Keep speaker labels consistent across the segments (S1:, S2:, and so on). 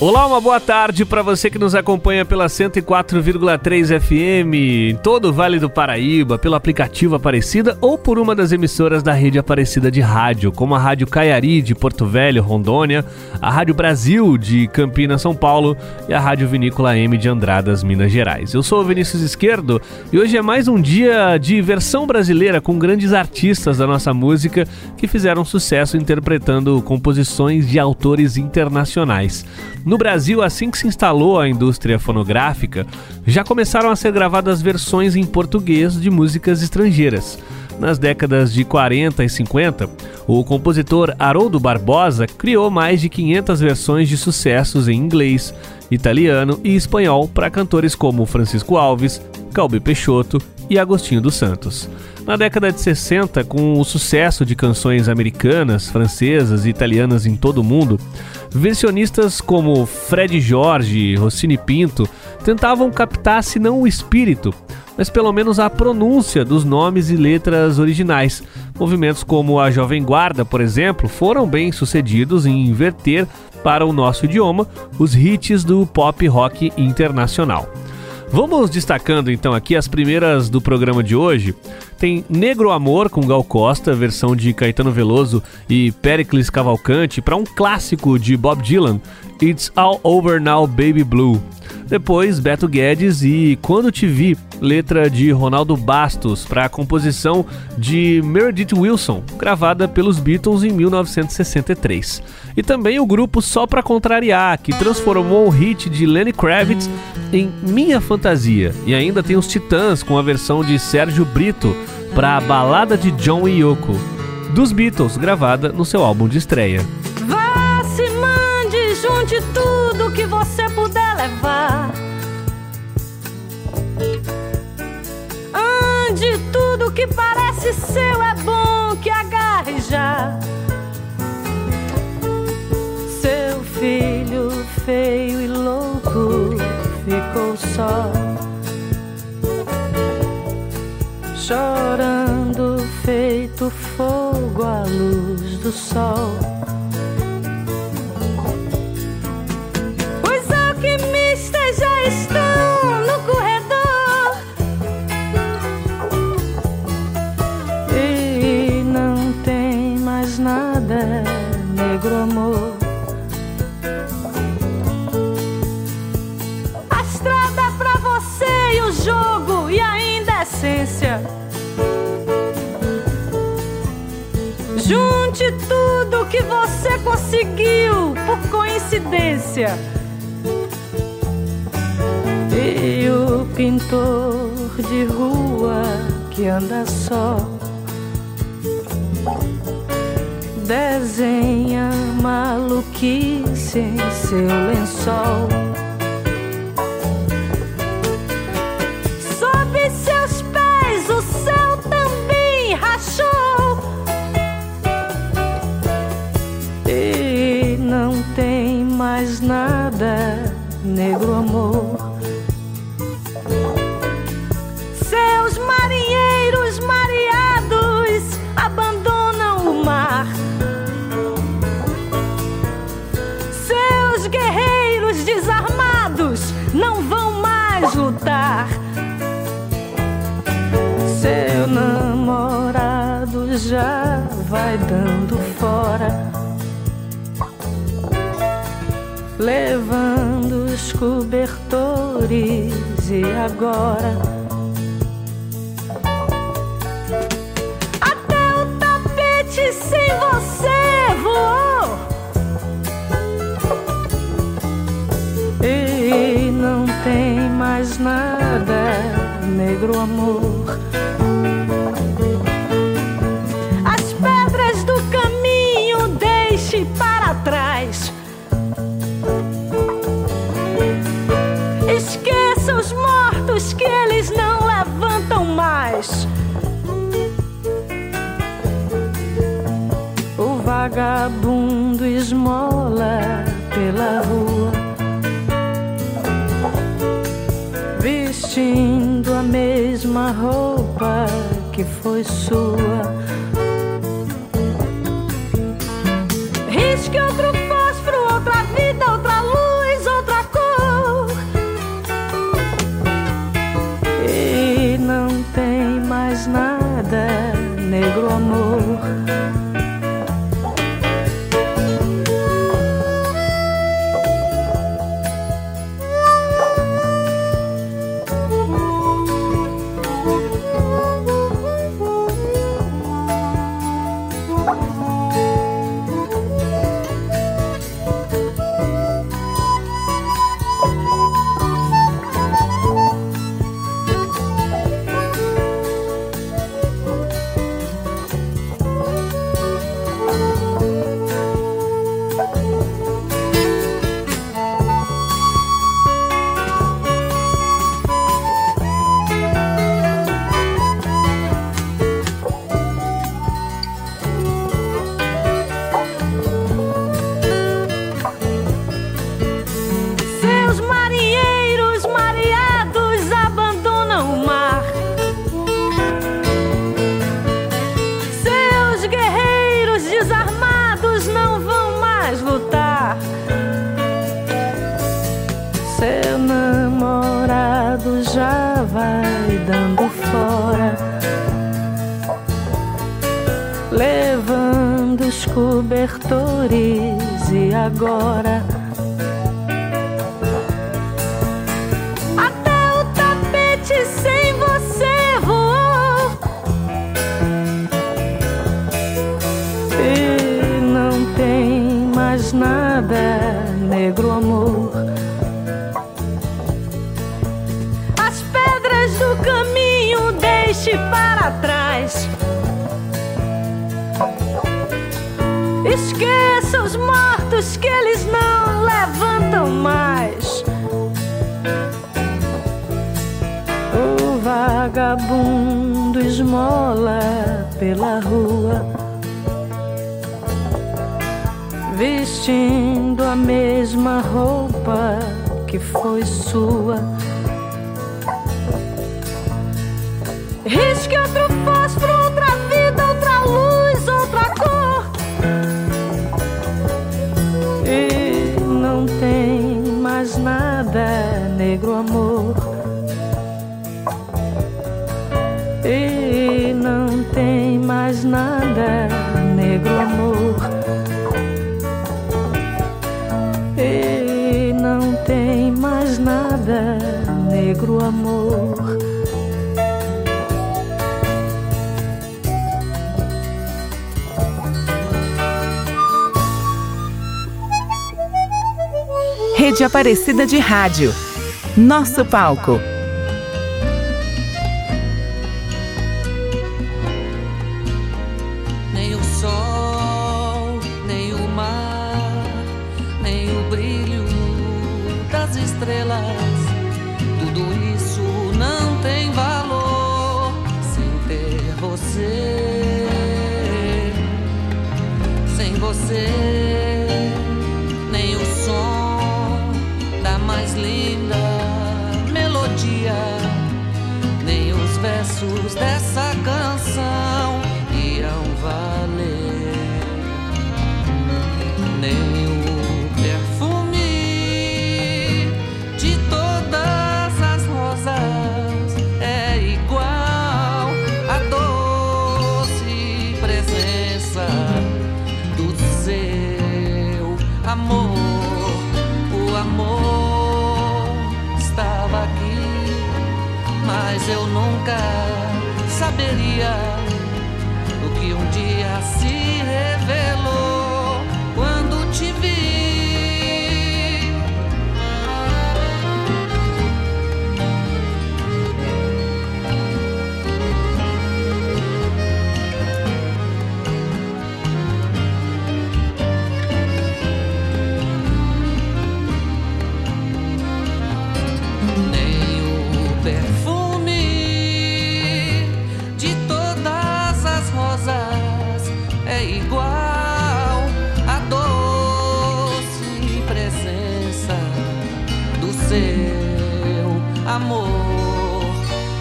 S1: Olá, uma boa tarde para você que nos acompanha pela 104,3 FM em todo o Vale do Paraíba, pelo aplicativo Aparecida ou por uma das emissoras da rede Aparecida de rádio, como a Rádio Caiari de Porto Velho, Rondônia, a Rádio Brasil de Campinas, São Paulo e a Rádio Vinícola M de Andradas, Minas Gerais. Eu sou o Vinícius Esquerdo e hoje é mais um dia de versão brasileira com grandes artistas da nossa música que fizeram sucesso interpretando composições de autores internacionais. No Brasil, assim que se instalou a indústria fonográfica, já começaram a ser gravadas versões em português de músicas estrangeiras. Nas décadas de 40 e 50, o compositor Haroldo Barbosa criou mais de 500 versões de sucessos em inglês, italiano e espanhol para cantores como Francisco Alves, Calbi Peixoto e Agostinho dos Santos. Na década de 60, com o sucesso de canções americanas, francesas e italianas em todo o mundo, versionistas como Fred Jorge e Rossini Pinto tentavam captar se não o espírito, mas pelo menos a pronúncia dos nomes e letras originais. Movimentos como a Jovem Guarda, por exemplo, foram bem sucedidos em inverter para o nosso idioma os hits do pop rock internacional. Vamos destacando então aqui as primeiras do programa de hoje. Tem Negro Amor com Gal Costa, versão de Caetano Veloso e Pericles Cavalcante, para um clássico de Bob Dylan, It's All Over Now Baby Blue. Depois, Beto Guedes e Quando Te Vi, letra de Ronaldo Bastos, para a composição de Meredith Wilson, gravada pelos Beatles em 1963. E também o grupo Só Pra Contrariar, que transformou o hit de Lenny Kravitz em Minha Fantasia. E ainda tem os Titãs com a versão de Sérgio Brito para a balada de John e Yoko, dos Beatles, gravada no seu álbum de estreia.
S2: Vá, levar. Ande, tudo que parece seu é bom que agarre já. Seu filho feio e louco ficou só. Chorando, feito fogo à luz do sol. Já estão no corredor e não tem mais nada, negro amor. A estrada é pra você e o jogo e a essência. Junte tudo que você conseguiu por coincidência. E o pintor de rua que anda só desenha maluquice em seu lençol. Já vai dando fora. Levando os cobertores e agora até o tapete sem você voou. E não tem mais nada, negro amor. Esmola pela rua, vestindo a mesma roupa que foi sua. Risque outro cobertores e agora. Até o tapete sem você voou. E não tem mais nada, negro amor. As pedras do caminho deixe para vagabundo esmola pela rua, vestindo a mesma roupa que foi sua. Risque outro fósforo, outra vida, outra luz, outra cor. E não tem mais nada, negro amor. Amor.
S3: Rede Aparecida de Rádio. Nosso palco.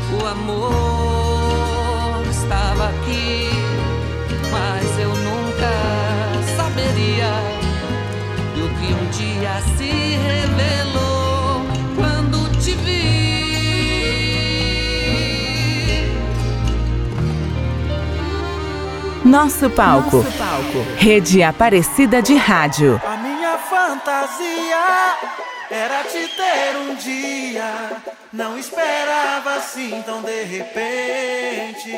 S4: O amor estava aqui, mas eu nunca saberia. E o que um dia se revelou quando te vi. Nosso palco.
S5: Nosso palco. Rede Aparecida de Rádio.
S6: A minha fantasia era te ter um dia. Não esperava assim tão de repente.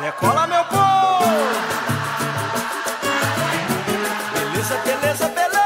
S6: Decola, meu povo! Beleza, beleza, beleza!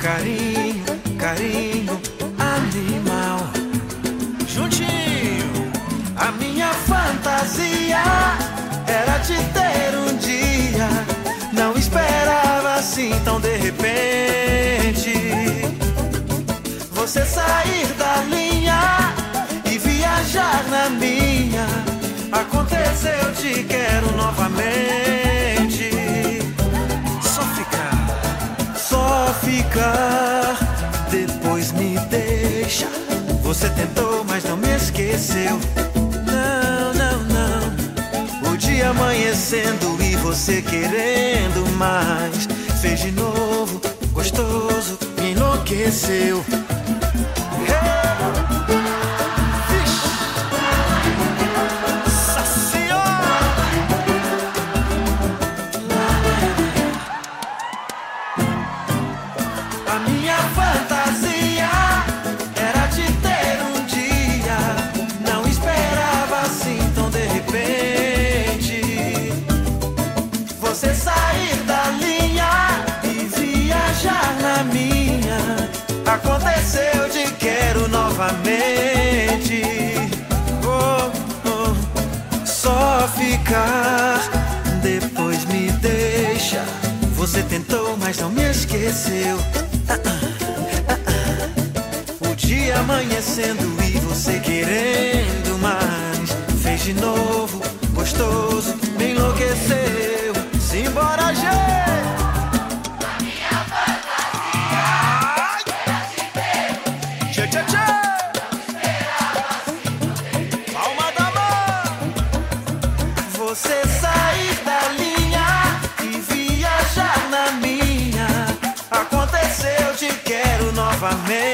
S6: Carinho, carinho animal. Juntinho, a minha fantasia era te ter um dia. Não esperava assim tão de repente. Você sair da linha e viajar na minha. Aconteceu, te quero novamente. Ficar. Depois me deixa. Você tentou, mas não me esqueceu. Não, não, não. O dia amanhecendo e você querendo mais. Fez de novo, gostoso, me enlouqueceu. Ah, ah, ah. O dia amanhecendo e você querendo mais. Fez de novo, gostoso, me enlouqueceu. Novamente.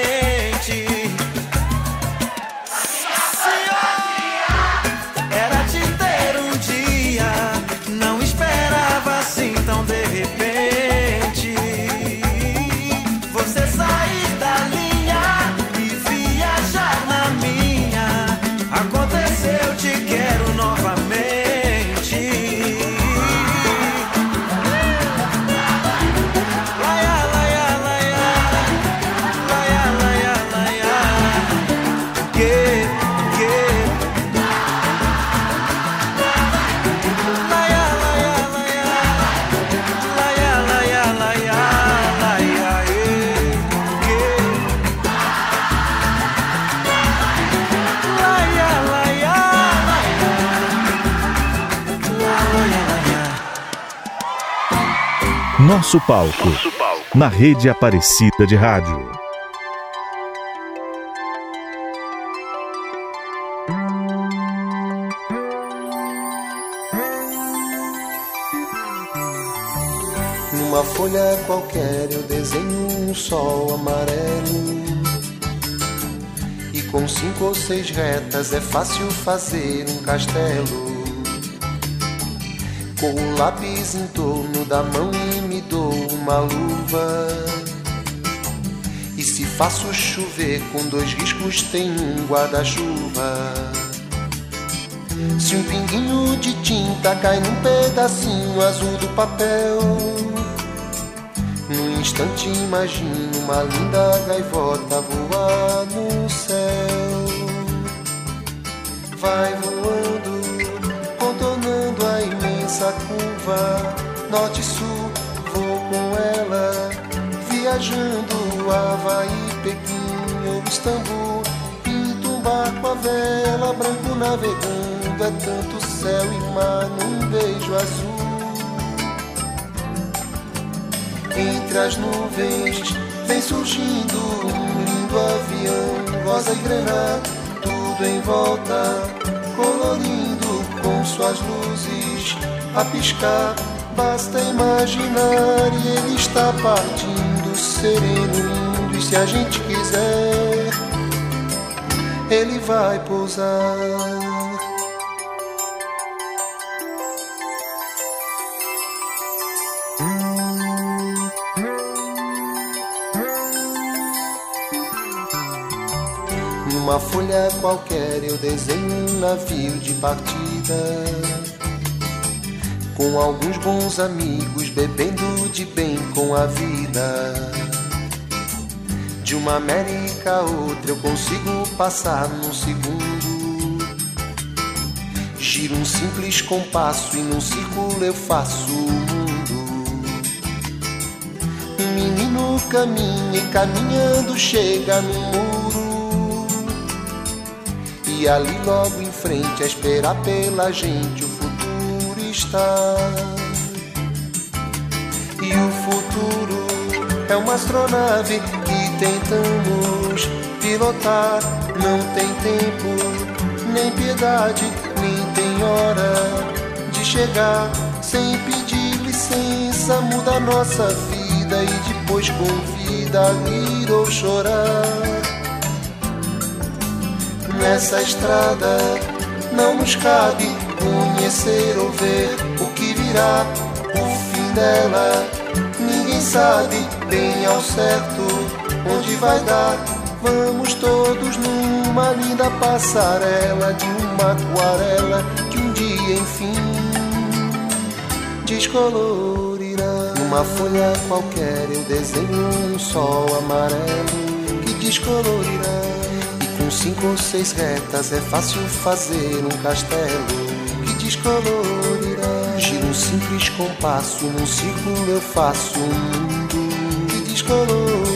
S7: Nosso palco. Na rede Aparecida de Rádio.
S8: Numa folha qualquer eu desenho um sol amarelo. E com cinco ou seis retas é fácil fazer um castelo. Com o lápis em torno da mão uma luva. E se faço chover com dois riscos, tem um guarda-chuva. Se um pinguinho de tinta cai num pedacinho azul do papel, num instante imagino uma linda gaivota voar no céu. Vai voando, contornando a imensa curva, norte viajando Havaí, Pequim ou Istambul, pinto um barco a vela, branco navegando é tanto céu e mar num beijo azul. Entre as nuvens vem surgindo um lindo avião, rosa e granada, tudo em volta, colorindo com suas luzes a piscar. Basta imaginar e ele está partindo, sereno, lindo. E se a gente quiser, ele vai pousar. Numa folha qualquer eu desenho um navio de partida. Com alguns bons amigos bebendo de bem com a vida. De uma América a outra eu consigo passar num segundo. Giro um simples compasso e num círculo eu faço o mundo. Um menino caminha e caminhando chega no muro. E ali logo em frente a esperar pela gente o futuro está. E o futuro é uma astronave tentamos pilotar. Não tem tempo, nem piedade, nem tem hora de chegar. Sem pedir licença, muda nossa vida e depois convida a rir ou chorar. Nessa estrada não nos cabe conhecer ou ver o que virá, o fim dela. Ninguém sabe bem ao certo onde vai dar. Vamos todos numa linda passarela de uma aquarela que um dia enfim descolorirá. Numa folha qualquer eu desenho um sol amarelo que descolorirá. E com cinco ou seis retas é fácil fazer um castelo que descolorirá. Giro um simples compasso, num círculo eu faço um mundo que descolorirá.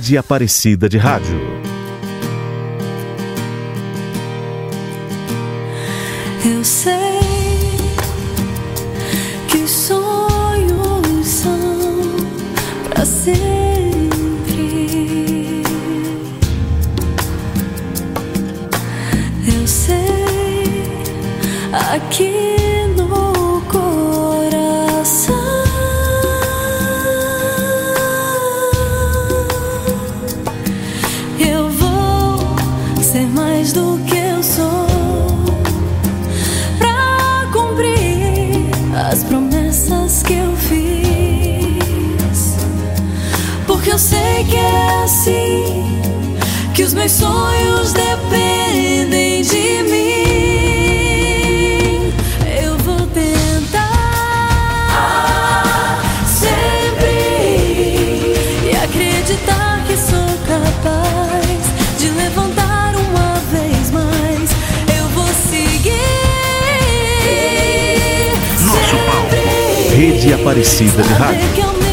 S2: Rede Aparecida de Rádio.
S7: Eu sei que os sonhos são pra sempre. Meus sonhos dependem de mim. Eu vou tentar sempre e acreditar que sou capaz de levantar uma vez mais. Eu vou seguir.
S2: Nosso palco. Rede Aparecida de Rádio.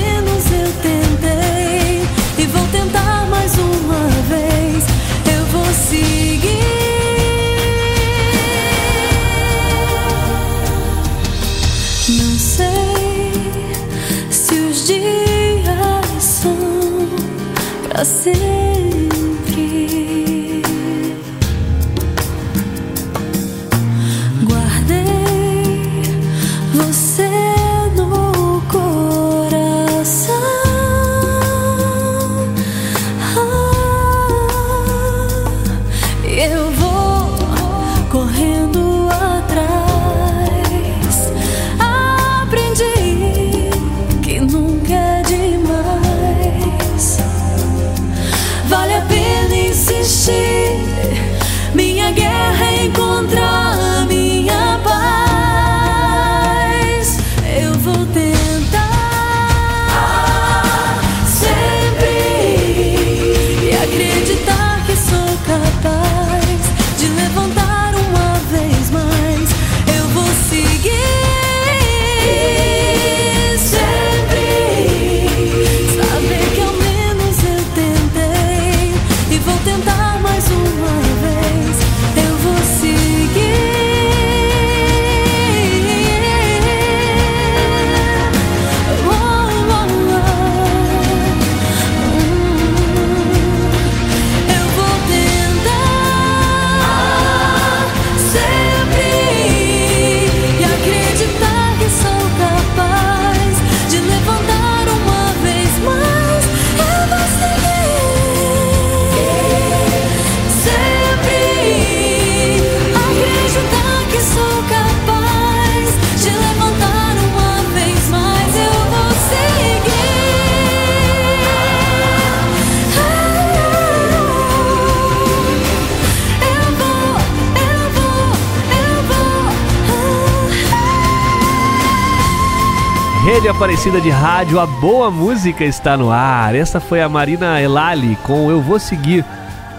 S1: Aparecida de Rádio, a boa música está no ar. Essa foi a Marina Elali com Eu Vou Seguir,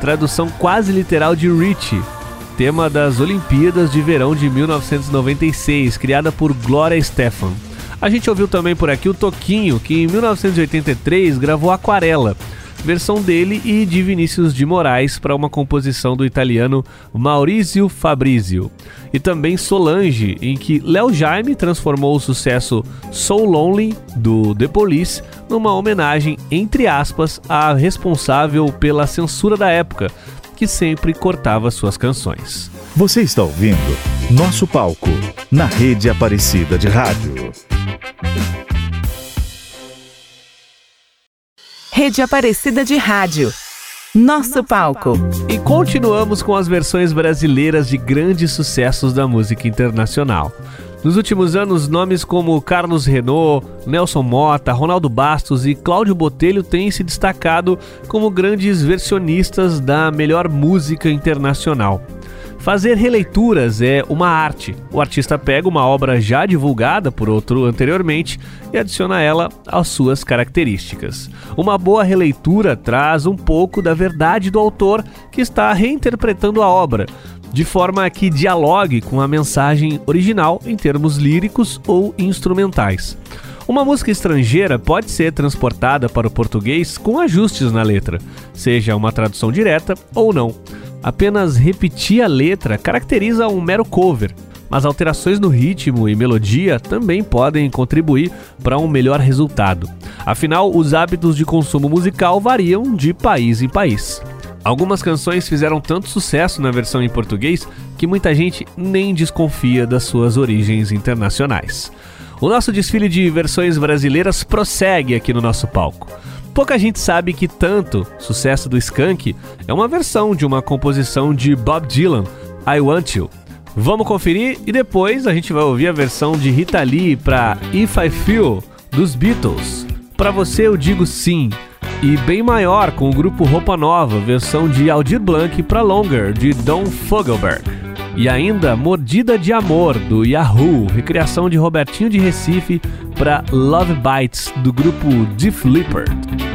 S1: tradução quase literal de Rich, tema das Olimpíadas de Verão de 1996, criada por Gloria Stefan. A gente ouviu também por aqui o Toquinho, que em 1983 gravou Aquarela, versão dele e de Vinícius de Moraes para uma composição do italiano Maurizio Fabrizio. E também Solange, em que Léo Jaime transformou o sucesso So Lonely do The Police numa homenagem, entre aspas, à responsável pela censura da época, que sempre cortava suas canções.
S2: Você está ouvindo Nosso Palco, na Rede Aparecida de Rádio.
S9: Rede Aparecida de Rádio. Nosso palco.
S1: E continuamos com as versões brasileiras de grandes sucessos da música internacional. Nos últimos anos, nomes como Carlos Renault, Nelson Mota, Ronaldo Bastos e Cláudio Botelho têm se destacado como grandes versionistas da melhor música internacional. Fazer releituras é uma arte. O artista pega uma obra já divulgada por outro anteriormente e adiciona ela às suas características. Uma boa releitura traz um pouco da verdade do autor que está reinterpretando a obra, de forma que dialogue com a mensagem original em termos líricos ou instrumentais.
S10: Uma música estrangeira pode ser transportada para o português com ajustes na letra, seja uma tradução direta ou não. Apenas repetir a letra caracteriza um mero cover, mas alterações no ritmo e melodia também podem contribuir para um melhor resultado. Afinal, os hábitos de consumo musical variam de país em país. Algumas canções fizeram tanto sucesso na versão em português que muita gente nem desconfia das suas origens internacionais. O nosso desfile de versões brasileiras prossegue aqui no nosso palco. Pouca gente sabe que tanto sucesso do Skank é uma versão de uma composição de Bob Dylan, I Want You. Vamos conferir e depois a gente vai ouvir a versão de Rita Lee para If I Feel dos Beatles. Para você eu digo sim. E bem maior com o grupo Roupa Nova, versão de Aldir Blanc para Longer de Don Fogelberg. E ainda Mordida de Amor, do Yahoo, recriação de Robertinho de Recife para Love Bites, do grupo Deep Leppard.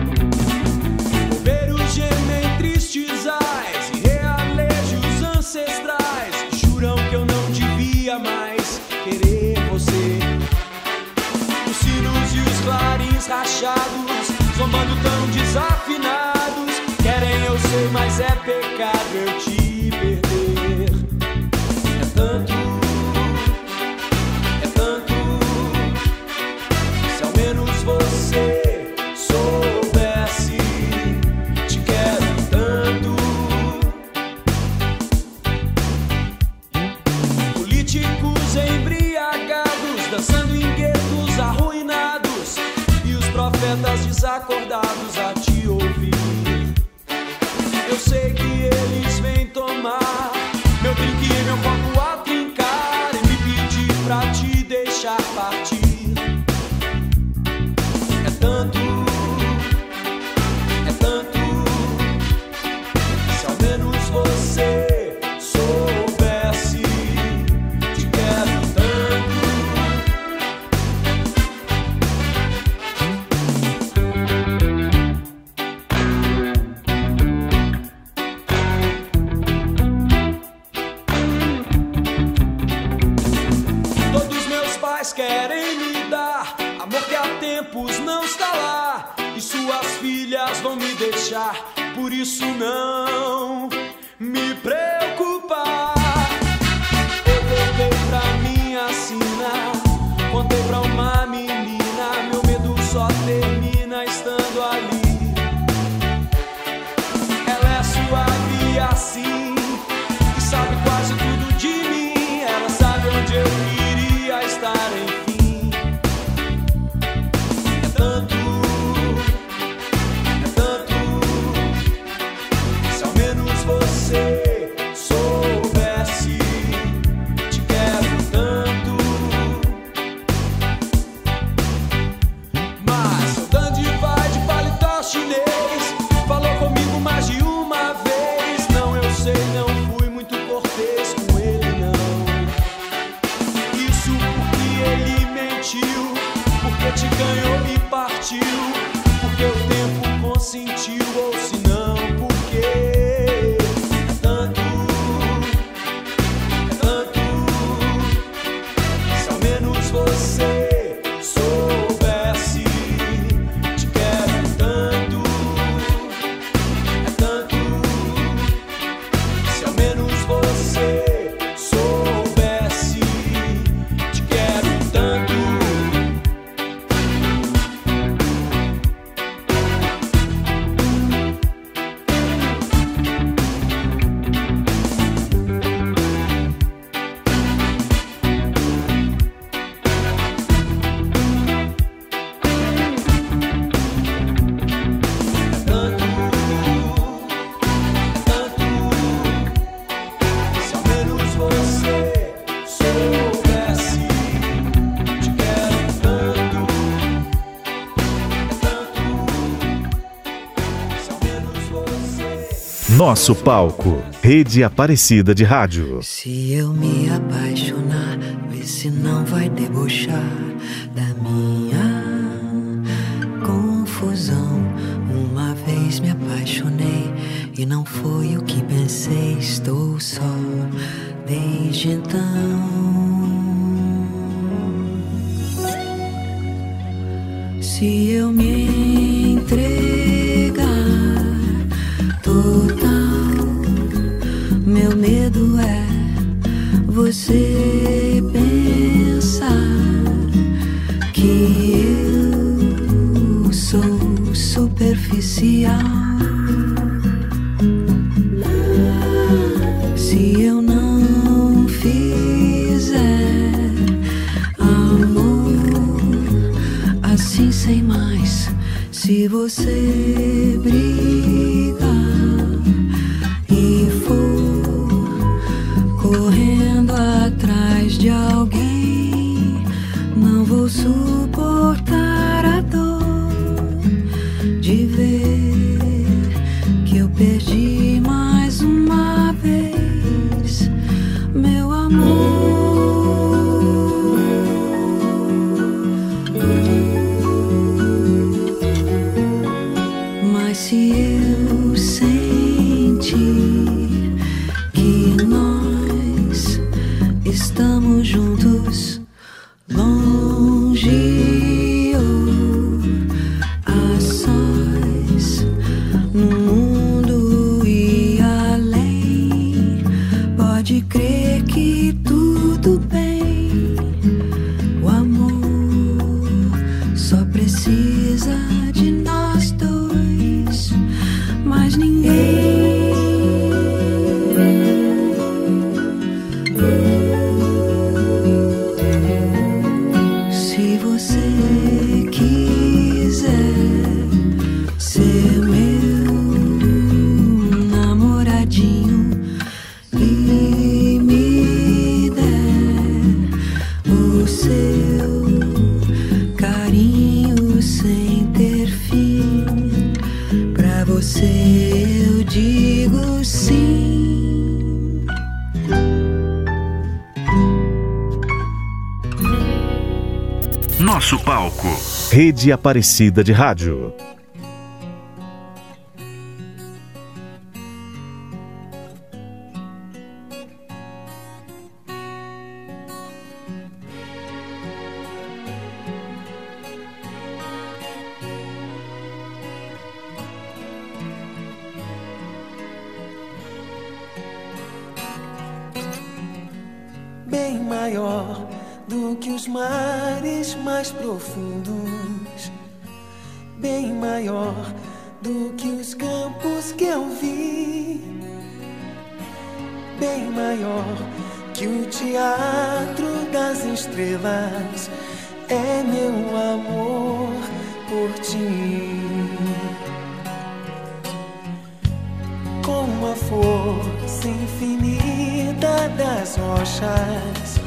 S7: Nosso palco, Rede Aparecida de Rádio.
S11: Se eu me apaixonar, vê se não vai debochar da minha confusão. Uma vez me apaixonei e não foi o que pensei. Estou só desde então. Se eu me você pensar que eu sou superficial. Se eu não fizer amor assim sem mais, se você brigar amor. Mas se
S7: Aparecida de Rádio.
S12: Bem maior do que os campos que eu vi, bem maior que o teatro das estrelas. É meu amor por ti. com a força infinita das rochas.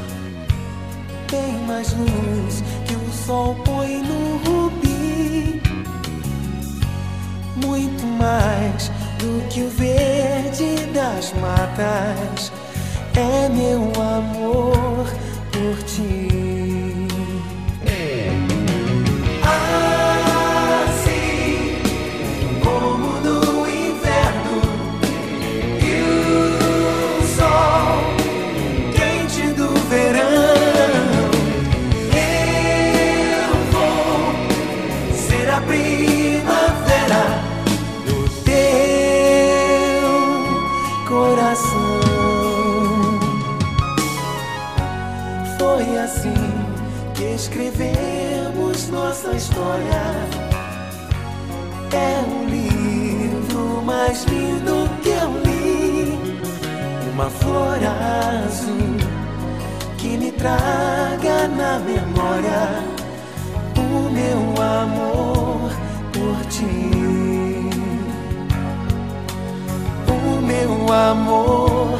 S12: Tem mais luz sol põe no rubi. Muito mais do que o verde das matas. É meu amor por ti. História. É o livro mais lindo que eu li. Uma flor azul que me traga na memória o meu amor por ti. O meu amor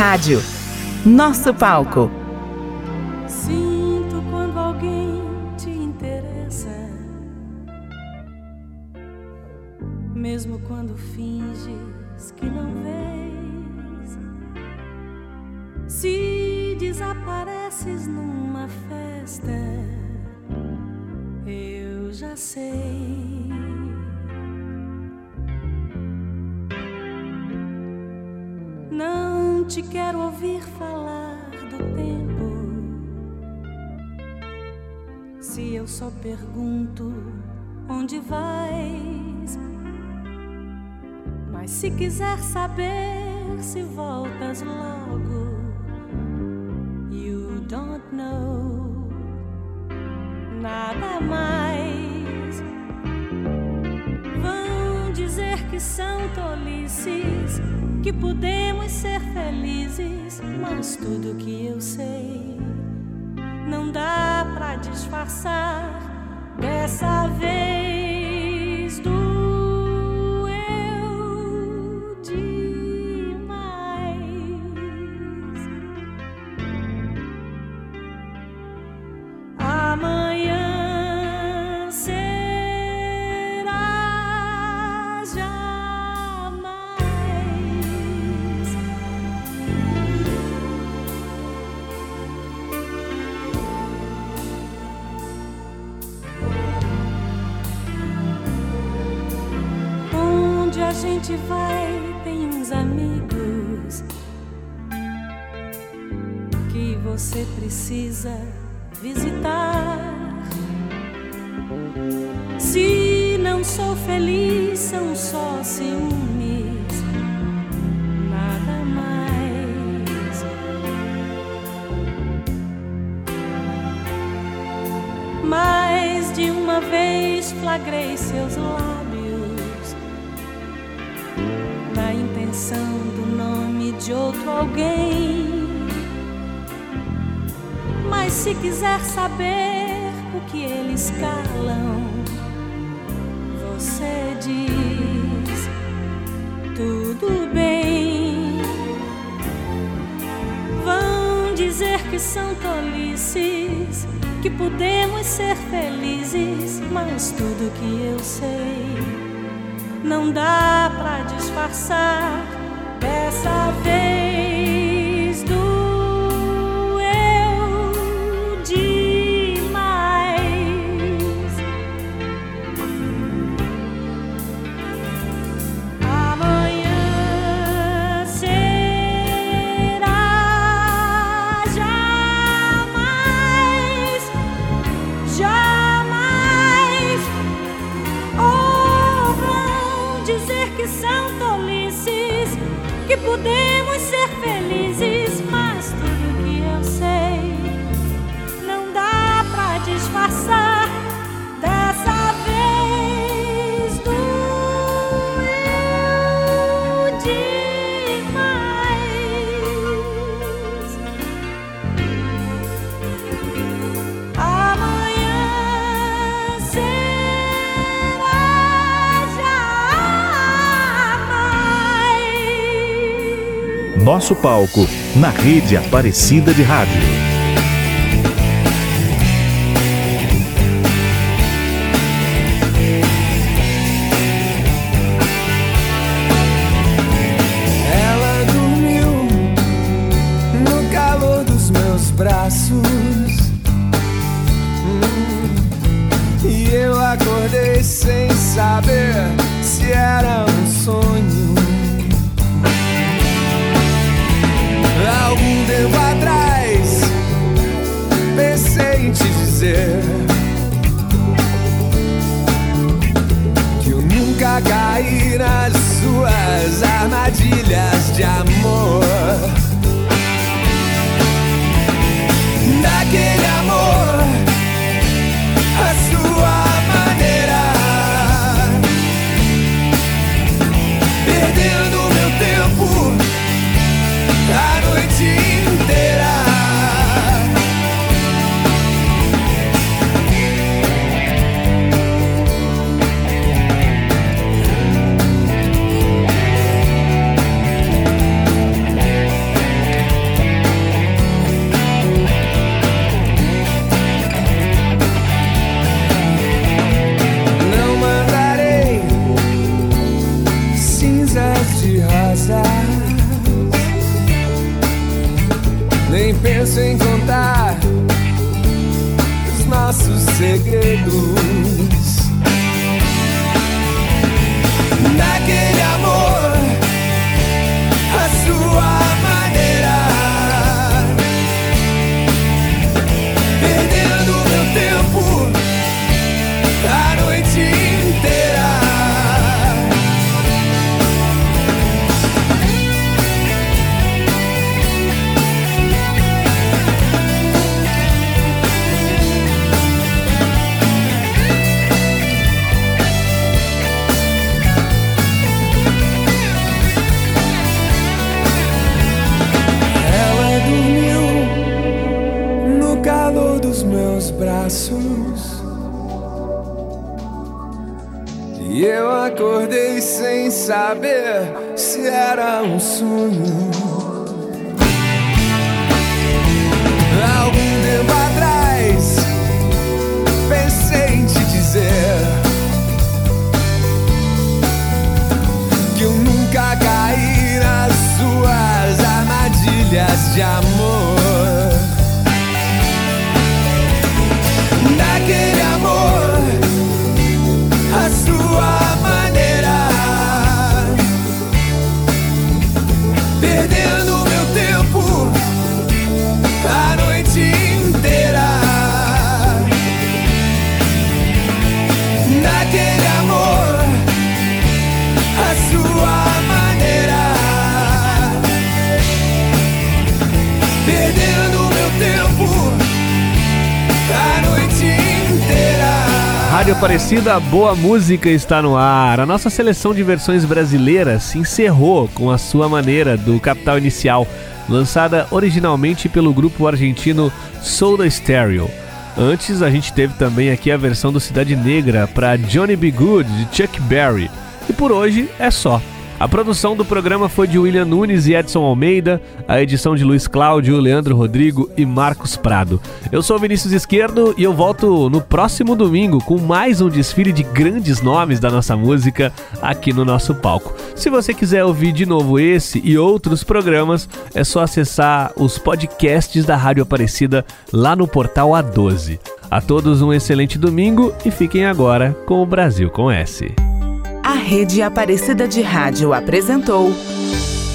S9: Rádio. Nosso palco.
S2: Só pergunto onde vais. Mas se quiser saber se voltas logo, you don't know nada mais. Vão dizer que são tolices que podemos ser felizes, mas tudo que eu sei não dá pra disfarçar dessa vez precisa visitar. Se não sou feliz, são só ciúmes, nada mais. Mais de uma vez flagrei seus lábios na intenção do nome de outro alguém. Quiser saber o que eles calam, você diz tudo bem. Vão dizer que são tolices, que podemos ser felizes, mas tudo que eu sei não dá pra disfarçar dessa vez
S13: Nosso palco na rede Aparecida de Rádio. Aparecida, boa música está no ar. A nossa seleção de versões brasileiras se encerrou com a sua maneira do Capital Inicial, lançada originalmente pelo grupo argentino Soda Stereo. Antes a gente teve também aqui a versão do Cidade Negra para Johnny B. Good de Chuck Berry. E por hoje é só. A produção do programa foi de William Nunes e Edson Almeida, a edição de Luiz Cláudio, Leandro Rodrigo e Marcos Prado. Eu sou Vinícius Esquerdo e eu volto no próximo domingo com mais um desfile de grandes nomes da nossa música aqui no nosso palco. Se você quiser ouvir de novo esse e outros programas, é só acessar os podcasts da Rádio Aparecida lá no portal A12. A todos um excelente domingo e fiquem agora com o Brasil com S.
S9: A Rede Aparecida de Rádio apresentou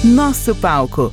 S9: Nosso Palco